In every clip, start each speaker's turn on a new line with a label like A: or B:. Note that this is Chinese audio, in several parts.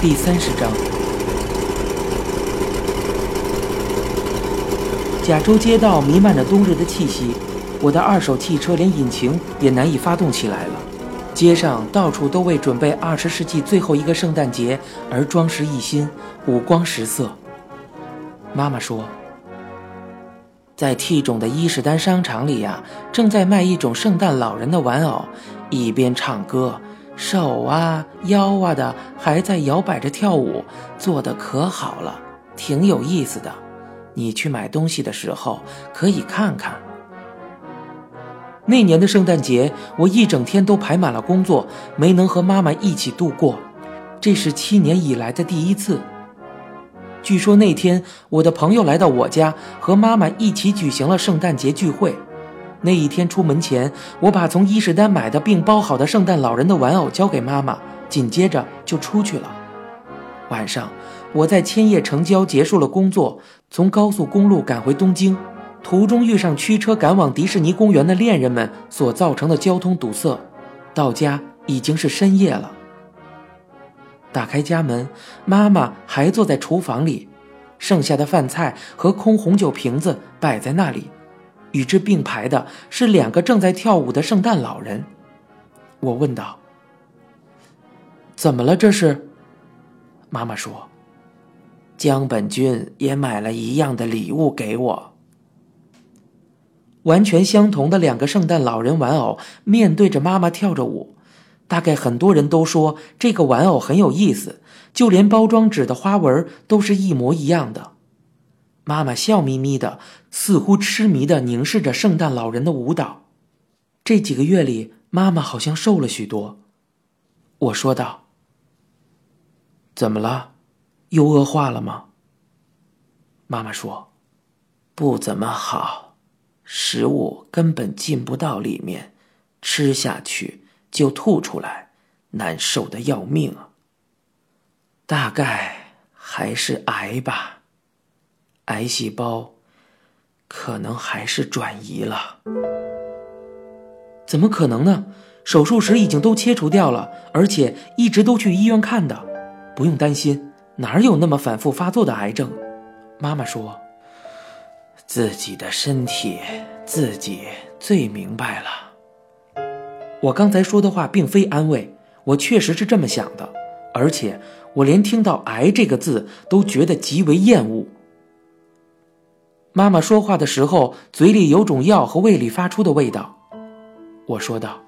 A: 第三十章。甲州街道弥漫着冬日的气息，我的二手汽车连引擎也难以发动起来了。街上到处都为准备二十世纪最后一个圣诞节而装饰一新，五光十色。妈妈说，在 T 种的伊势丹商场里呀，正在卖一种圣诞老人的玩偶，一边唱歌，手啊腰啊的还在摇摆着跳舞，做的可好了，挺有意思的。你去买东西的时候可以看看。那年的圣诞节，我一整天都排满了工作，没能和妈妈一起度过，这是七年以来的第一次。据说那天我的朋友来到我家，和妈妈一起举行了圣诞节聚会。那一天出门前，我把从伊势丹买的并包好的圣诞老人的玩偶交给妈妈，紧接着就出去了。晚上。我在千叶城郊结束了工作，从高速公路赶回东京，途中遇上驱车赶往迪士尼公园的恋人们所造成的交通堵塞，到家已经是深夜了。打开家门，妈妈还坐在厨房里，剩下的饭菜和空红酒瓶子摆在那里，与之并排的是两个正在跳舞的圣诞老人。我问道：“怎么了？这是？”妈妈说。江本君也买了一样的礼物给我，完全相同的两个圣诞老人玩偶面对着妈妈跳着舞。大概很多人都说这个玩偶很有意思，就连包装纸的花纹都是一模一样的。妈妈笑眯眯的，似乎痴迷的凝视着圣诞老人的舞蹈。这几个月里，妈妈好像瘦了许多。我说道：“怎么了？”又恶化了吗？妈妈说：“不怎么好，食物根本进不到里面，吃下去就吐出来，难受的要命。大概还是癌吧，癌细胞可能还是转移了。怎么可能呢？手术时已经都切除掉了，而且一直都去医院看的，不用担心。”哪有那么反复发作的癌症？妈妈说：“自己的身体自己最明白了。”我刚才说的话并非安慰，我确实是这么想的，而且我连听到“癌”这个字都觉得极为厌恶。妈妈说话的时候，嘴里有种药和胃里发出的味道。我说道：“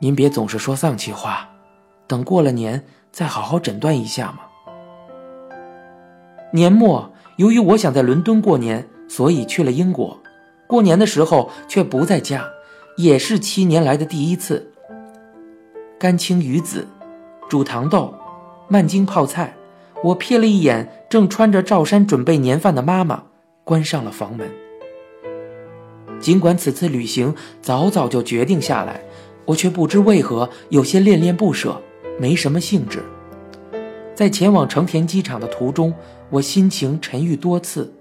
A: 您别总是说丧气话，等过了年再好好诊断一下嘛。”年末，由于我想在伦敦过年，所以去了英国。过年的时候却不在家，也是七年来的第一次。干青鱼子，煮糖豆，慢筋泡菜。我瞥了一眼正穿着罩衫准备年饭的妈妈，关上了房门。尽管此次旅行早早就决定下来，我却不知为何有些恋恋不舍，没什么兴致。在前往成田机场的途中。我心情沉郁多次，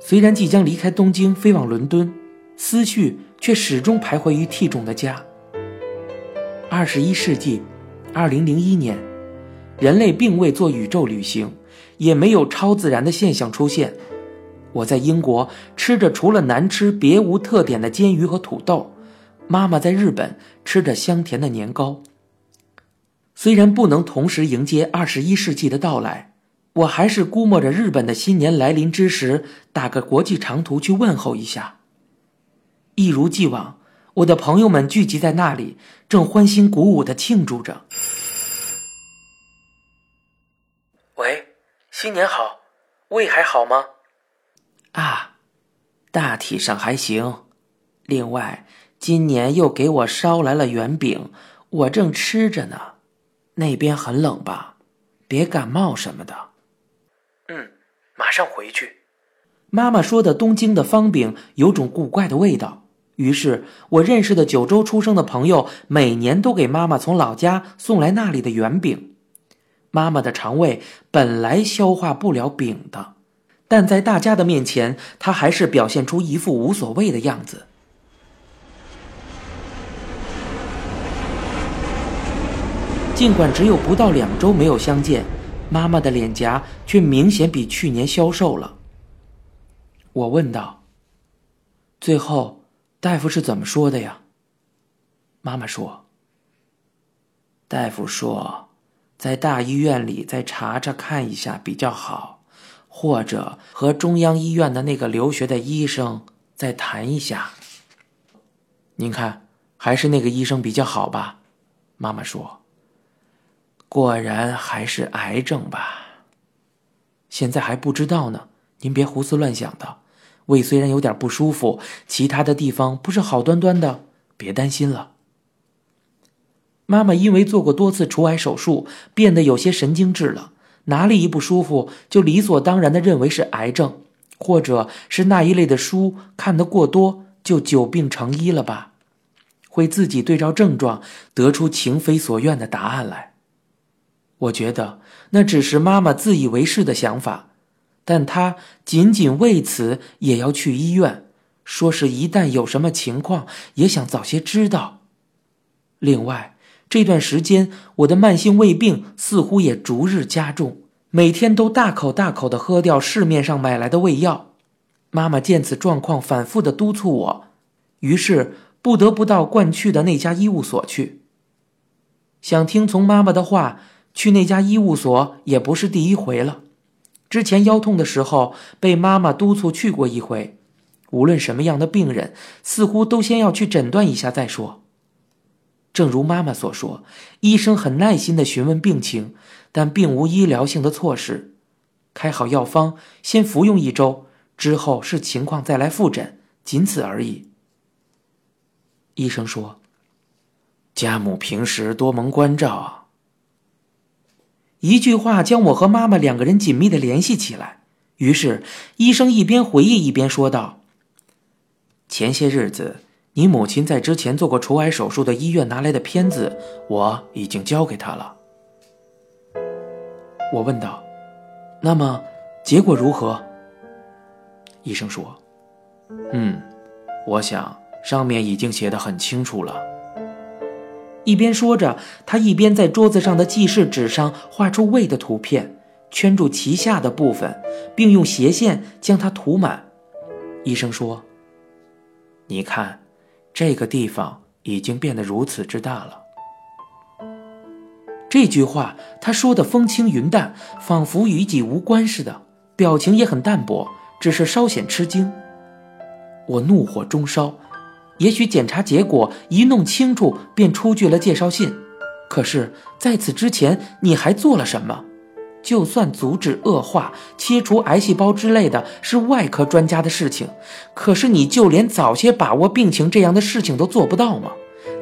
A: 虽然即将离开东京飞往伦敦，思绪却始终徘徊于 T 种的家。二十一世纪，二零零一年，人类并未做宇宙旅行，也没有超自然的现象出现。我在英国吃着除了难吃别无特点的煎鱼和土豆，妈妈在日本吃着香甜的年糕。虽然不能同时迎接二十一世纪的到来。我还是估摸着日本的新年来临之时，打个国际长途去问候一下。一如既往，我的朋友们聚集在那里，正欢欣鼓舞的庆祝着。喂，新年好，胃还好吗？啊，大体上还行。另外，今年又给我捎来了圆饼，我正吃着呢。那边很冷吧？别感冒什么的。嗯，马上回去。妈妈说的东京的方饼有种古怪的味道，于是我认识的九州出生的朋友每年都给妈妈从老家送来那里的圆饼。妈妈的肠胃本来消化不了饼的，但在大家的面前，他还是表现出一副无所谓的样子。尽管只有不到两周没有相见。妈妈的脸颊却明显比去年消瘦了。我问道：“最后，大夫是怎么说的呀？”妈妈说：“大夫说，在大医院里再查查看一下比较好，或者和中央医院的那个留学的医生再谈一下。”您看，还是那个医生比较好吧？妈妈说。果然还是癌症吧。现在还不知道呢，您别胡思乱想的。胃虽然有点不舒服，其他的地方不是好端端的，别担心了。妈妈因为做过多次除癌手术，变得有些神经质了，哪里一不舒服就理所当然的认为是癌症，或者是那一类的书看得过多，就久病成医了吧？会自己对照症状得出情非所愿的答案来。我觉得那只是妈妈自以为是的想法，但她仅仅为此也要去医院，说是一旦有什么情况也想早些知道。另外，这段时间我的慢性胃病似乎也逐日加重，每天都大口大口的喝掉市面上买来的胃药。妈妈见此状况，反复的督促我，于是不得不到惯去的那家医务所去。想听从妈妈的话。去那家医务所也不是第一回了，之前腰痛的时候被妈妈督促去过一回。无论什么样的病人，似乎都先要去诊断一下再说。正如妈妈所说，医生很耐心的询问病情，但并无医疗性的措施，开好药方，先服用一周，之后视情况再来复诊，仅此而已。医生说：“家母平时多蒙关照啊。”一句话将我和妈妈两个人紧密的联系起来。于是，医生一边回忆一边说道：“前些日子，你母亲在之前做过除癌手术的医院拿来的片子，我已经交给她了。”我问道：“那么，结果如何？”医生说：“嗯，我想上面已经写的很清楚了。”一边说着，他一边在桌子上的记事纸上画出胃的图片，圈住脐下的部分，并用斜线将它涂满。医生说：“你看，这个地方已经变得如此之大了。”这句话他说的风轻云淡，仿佛与己无关似的，表情也很淡薄，只是稍显吃惊。我怒火中烧。也许检查结果一弄清楚，便出具了介绍信。可是，在此之前，你还做了什么？就算阻止恶化、切除癌细胞之类的是外科专家的事情，可是你就连早些把握病情这样的事情都做不到吗？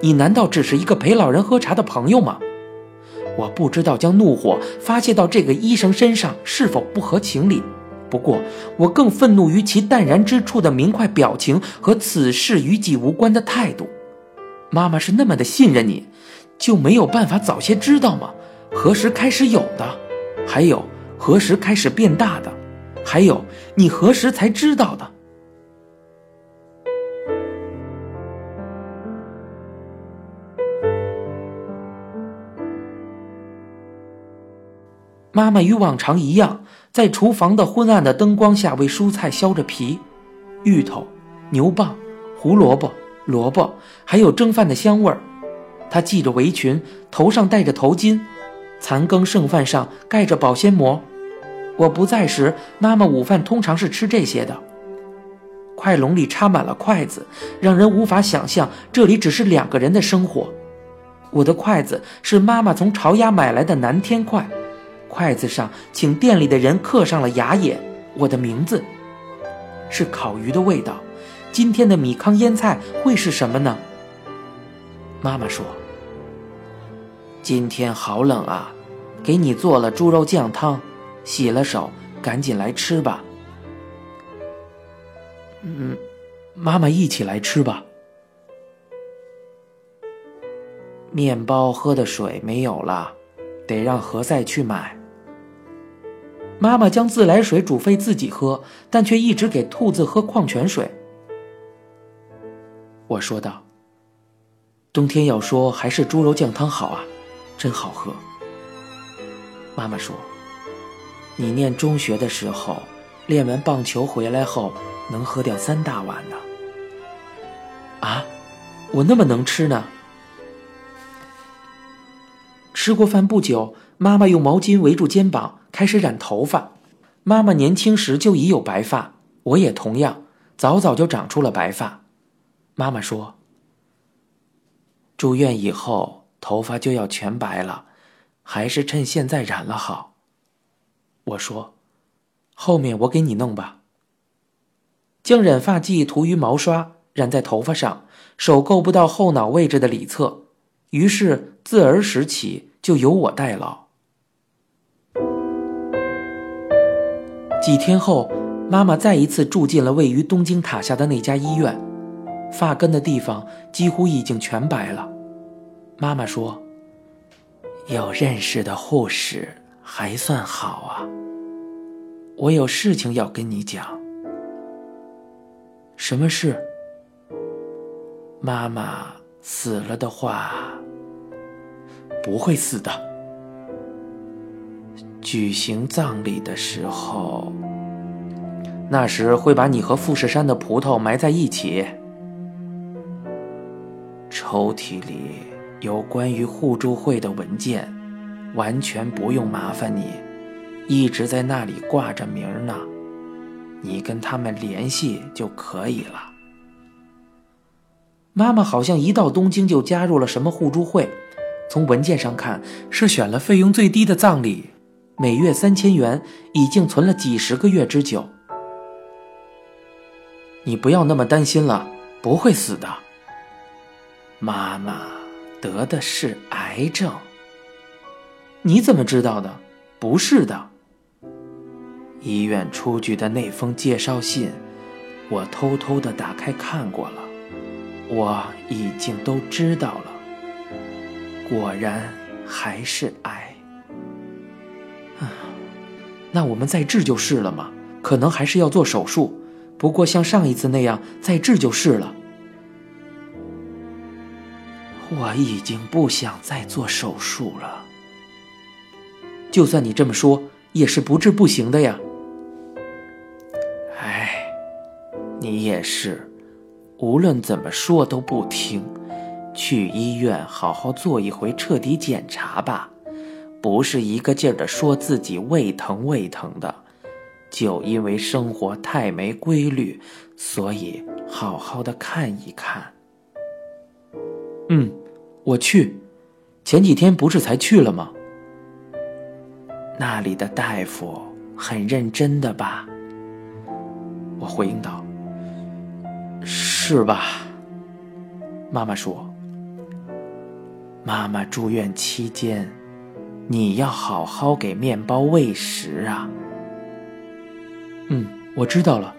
A: 你难道只是一个陪老人喝茶的朋友吗？我不知道将怒火发泄到这个医生身上是否不合情理。不过，我更愤怒于其淡然之处的明快表情和此事与己无关的态度。妈妈是那么的信任你，就没有办法早些知道吗？何时开始有的？还有何时开始变大的？还有你何时才知道的？妈妈与往常一样。在厨房的昏暗的灯光下，为蔬菜削着皮，芋头、牛蒡、胡萝卜、萝卜，还有蒸饭的香味儿。她系着围裙，头上戴着头巾，残羹剩饭上盖着保鲜膜。我不在时，妈妈午饭通常是吃这些的。筷笼里插满了筷子，让人无法想象这里只是两个人的生活。我的筷子是妈妈从朝鸭买来的南天筷。筷子上，请店里的人刻上了牙眼，我的名字，是烤鱼的味道。今天的米糠腌菜会是什么呢？妈妈说：“今天好冷啊，给你做了猪肉酱汤，洗了手，赶紧来吃吧。”嗯，妈妈一起来吃吧。面包喝的水没有了，得让何塞去买。妈妈将自来水煮沸自己喝，但却一直给兔子喝矿泉水。我说道：“冬天要说还是猪肉酱汤好啊，真好喝。”妈妈说：“你念中学的时候，练完棒球回来后能喝掉三大碗呢。啊，我那么能吃呢？吃过饭不久，妈妈用毛巾围住肩膀，开始染头发。妈妈年轻时就已有白发，我也同样，早早就长出了白发。妈妈说：“住院以后头发就要全白了，还是趁现在染了好。”我说：“后面我给你弄吧。”将染发剂涂于毛刷，染在头发上，手够不到后脑位置的里侧，于是自儿时起就由我代劳。几天后，妈妈再一次住进了位于东京塔下的那家医院，发根的地方几乎已经全白了。妈妈说：“有认识的护士还算好啊。”我有事情要跟你讲。什么事？妈妈死了的话，不会死的。举行葬礼的时候，那时会把你和富士山的葡萄埋在一起。抽屉里有关于互助会的文件，完全不用麻烦你。一直在那里挂着名呢，你跟他们联系就可以了。妈妈好像一到东京就加入了什么互助会，从文件上看是选了费用最低的葬礼，每月三千元，已经存了几十个月之久。你不要那么担心了，不会死的。妈妈得的是癌症，你怎么知道的？不是的。医院出具的那封介绍信，我偷偷的打开看过了，我已经都知道了。果然还是癌。啊，那我们再治就是了嘛？可能还是要做手术，不过像上一次那样再治就是了。我已经不想再做手术了。就算你这么说，也是不治不行的呀。你也是，无论怎么说都不听。去医院好好做一回彻底检查吧，不是一个劲儿的说自己胃疼胃疼的，就因为生活太没规律，所以好好的看一看。嗯，我去，前几天不是才去了吗？那里的大夫很认真的吧？我回应道。是吧？妈妈说：“妈妈住院期间，你要好好给面包喂食啊。”嗯，我知道了。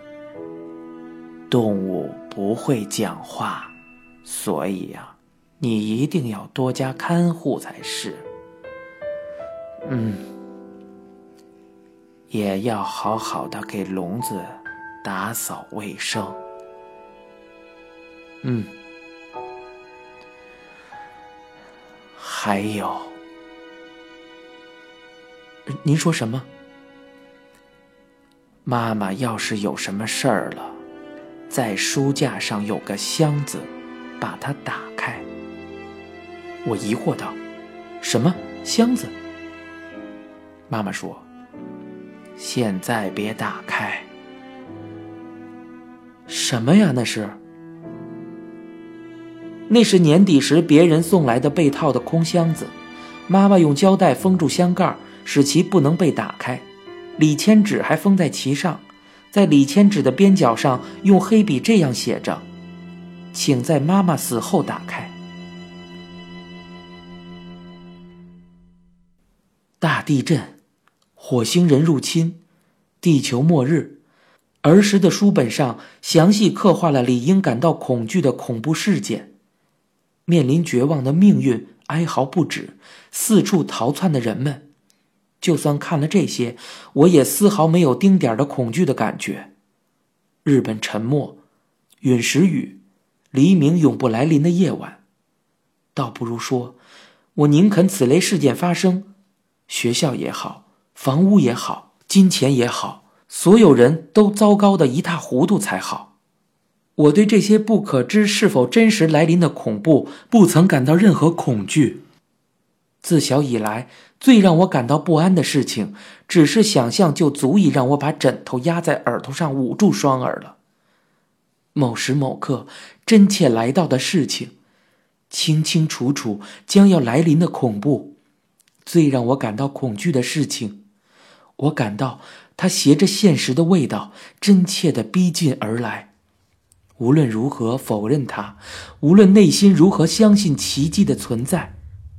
A: 动物不会讲话，所以呀，你一定要多加看护才是。嗯，也要好好的给笼子打扫卫生。嗯，还有，您说什么？妈妈要是有什么事儿了，在书架上有个箱子，把它打开。我疑惑道：“什么箱子？”妈妈说：“现在别打开。”什么呀？那是？那是年底时别人送来的被套的空箱子，妈妈用胶带封住箱盖，使其不能被打开。礼签纸还封在其上，在礼签纸的边角上用黑笔这样写着：“请在妈妈死后打开。”大地震，火星人入侵，地球末日，儿时的书本上详细刻画了理应感到恐惧的恐怖事件。面临绝望的命运，哀嚎不止，四处逃窜的人们，就算看了这些，我也丝毫没有丁点儿的恐惧的感觉。日本沉没，陨石雨，黎明永不来临的夜晚，倒不如说，我宁肯此类事件发生，学校也好，房屋也好，金钱也好，所有人都糟糕的一塌糊涂才好。我对这些不可知是否真实来临的恐怖，不曾感到任何恐惧。自小以来，最让我感到不安的事情，只是想象就足以让我把枕头压在耳朵上捂住双耳了。某时某刻，真切来到的事情，清清楚楚将要来临的恐怖，最让我感到恐惧的事情，我感到它携着现实的味道，真切的逼近而来。无论如何否认它，无论内心如何相信奇迹的存在，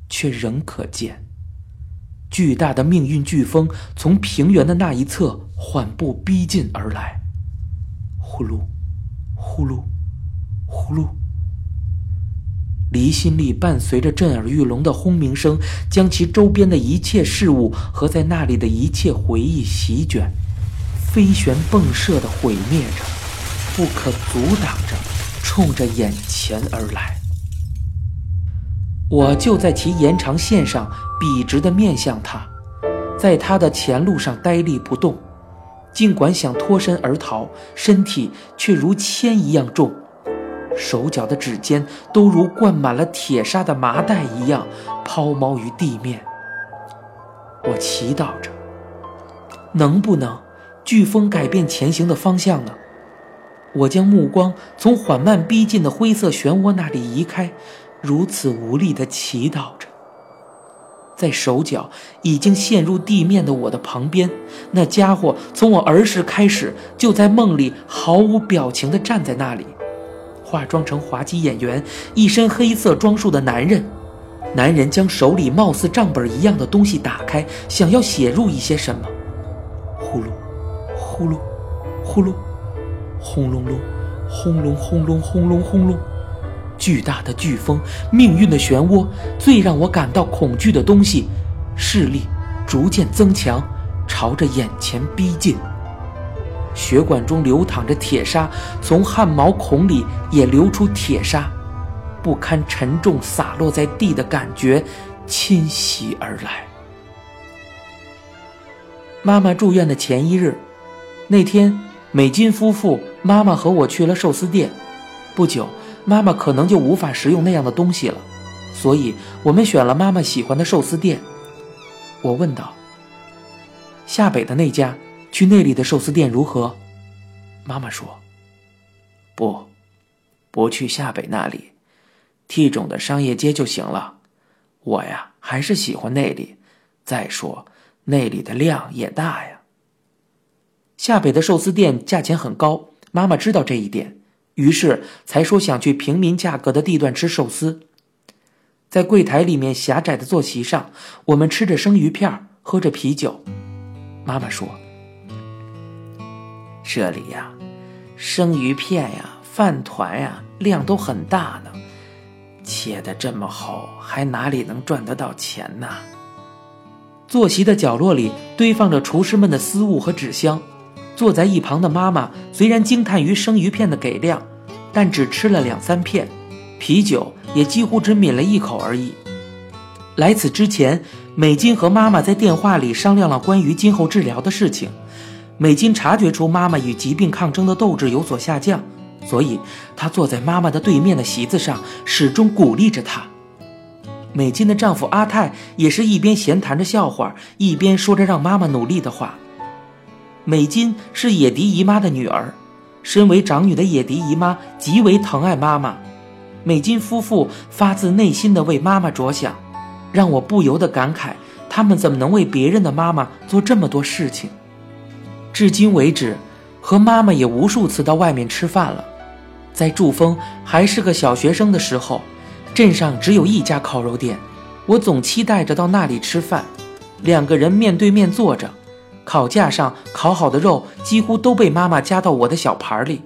A: 却仍可见巨大的命运飓风从平原的那一侧缓步逼近而来。呼噜，呼噜，呼噜。离心力伴随着震耳欲聋的轰鸣声，将其周边的一切事物和在那里的一切回忆席卷，飞旋迸射的毁灭着。不可阻挡着，冲着眼前而来。我就在其延长线上，笔直地面向他，在他的前路上呆立不动。尽管想脱身而逃，身体却如铅一样重，手脚的指尖都如灌满了铁砂的麻袋一样抛锚于地面。我祈祷着，能不能飓风改变前行的方向呢？我将目光从缓慢逼近的灰色漩涡那里移开，如此无力地祈祷着。在手脚已经陷入地面的我的旁边，那家伙从我儿时开始就在梦里毫无表情地站在那里，化妆成滑稽演员、一身黑色装束的男人。男人将手里貌似账本一样的东西打开，想要写入一些什么。呼噜，呼噜，呼噜。轰隆隆，轰隆轰隆轰隆轰隆，巨大的飓风，命运的漩涡，最让我感到恐惧的东西，视力逐渐增强，朝着眼前逼近。血管中流淌着铁砂，从汗毛孔里也流出铁砂，不堪沉重洒落在地的感觉侵袭而来。妈妈住院的前一日，那天。美金夫妇、妈妈和我去了寿司店，不久，妈妈可能就无法食用那样的东西了，所以我们选了妈妈喜欢的寿司店。我问道：“下北的那家，去那里的寿司店如何？”妈妈说：“不，不去下北那里，T 种的商业街就行了。我呀，还是喜欢那里。再说，那里的量也大呀。”下北的寿司店价钱很高，妈妈知道这一点，于是才说想去平民价格的地段吃寿司。在柜台里面狭窄的坐席上，我们吃着生鱼片，喝着啤酒。妈妈说：“这里呀，生鱼片呀，饭团呀，量都很大呢，切的这么厚，还哪里能赚得到钱呢？”坐席的角落里堆放着厨师们的私物和纸箱。坐在一旁的妈妈虽然惊叹于生鱼片的给量，但只吃了两三片，啤酒也几乎只抿了一口而已。来此之前，美金和妈妈在电话里商量了关于今后治疗的事情。美金察觉出妈妈与疾病抗争的斗志有所下降，所以她坐在妈妈的对面的席子上，始终鼓励着她。美金的丈夫阿泰也是一边闲谈着笑话，一边说着让妈妈努力的话。美金是野迪姨妈的女儿，身为长女的野迪姨妈极为疼爱妈妈。美金夫妇发自内心的为妈妈着想，让我不由得感慨：他们怎么能为别人的妈妈做这么多事情？至今为止，和妈妈也无数次到外面吃饭了。在祝峰还是个小学生的时候，镇上只有一家烤肉店，我总期待着到那里吃饭，两个人面对面坐着。烤架上烤好的肉几乎都被妈妈夹到我的小盘里。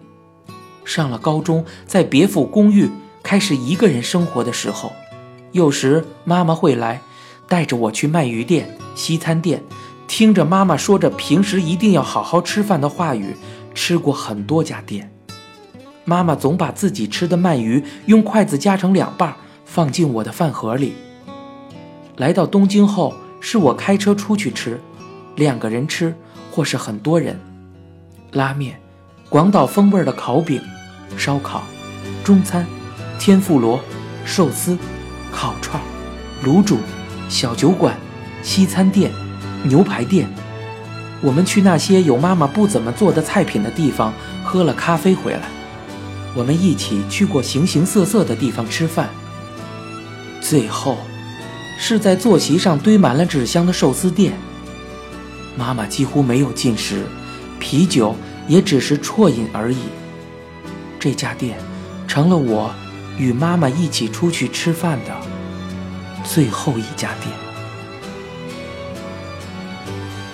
A: 上了高中，在别府公寓开始一个人生活的时候，有时妈妈会来，带着我去鳗鱼店、西餐店，听着妈妈说着平时一定要好好吃饭的话语，吃过很多家店。妈妈总把自己吃的鳗鱼用筷子夹成两半，放进我的饭盒里。来到东京后，是我开车出去吃。两个人吃，或是很多人。拉面、广岛风味的烤饼、烧烤、中餐、天妇罗、寿司、烤串、卤煮、小酒馆、西餐店、牛排店。我们去那些有妈妈不怎么做的菜品的地方喝了咖啡回来。我们一起去过形形色色的地方吃饭。最后，是在坐席上堆满了纸箱的寿司店。妈妈几乎没有进食，啤酒也只是啜饮而已。这家店成了我与妈妈一起出去吃饭的最后一家店。